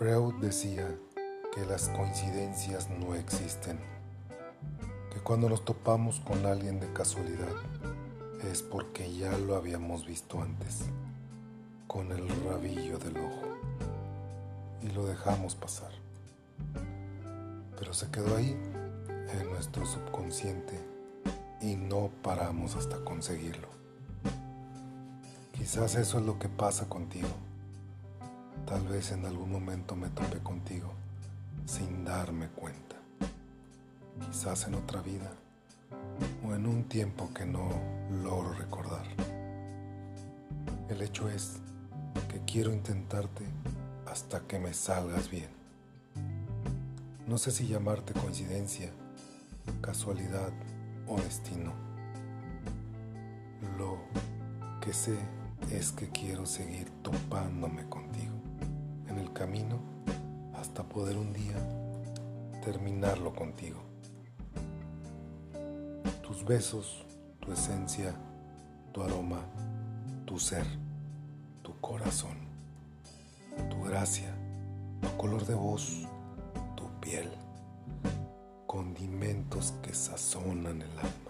Freud decía que las coincidencias no existen, que cuando nos topamos con alguien de casualidad es porque ya lo habíamos visto antes, con el rabillo del ojo, y lo dejamos pasar. Pero se quedó ahí, en nuestro subconsciente, y no paramos hasta conseguirlo. Quizás eso es lo que pasa contigo. Tal vez en algún momento me topé contigo sin darme cuenta. Quizás en otra vida o en un tiempo que no logro recordar. El hecho es que quiero intentarte hasta que me salgas bien. No sé si llamarte coincidencia, casualidad o destino. Lo que sé es que quiero seguir topándome contigo poder un día terminarlo contigo. Tus besos, tu esencia, tu aroma, tu ser, tu corazón, tu gracia, tu color de voz, tu piel, condimentos que sazonan el alma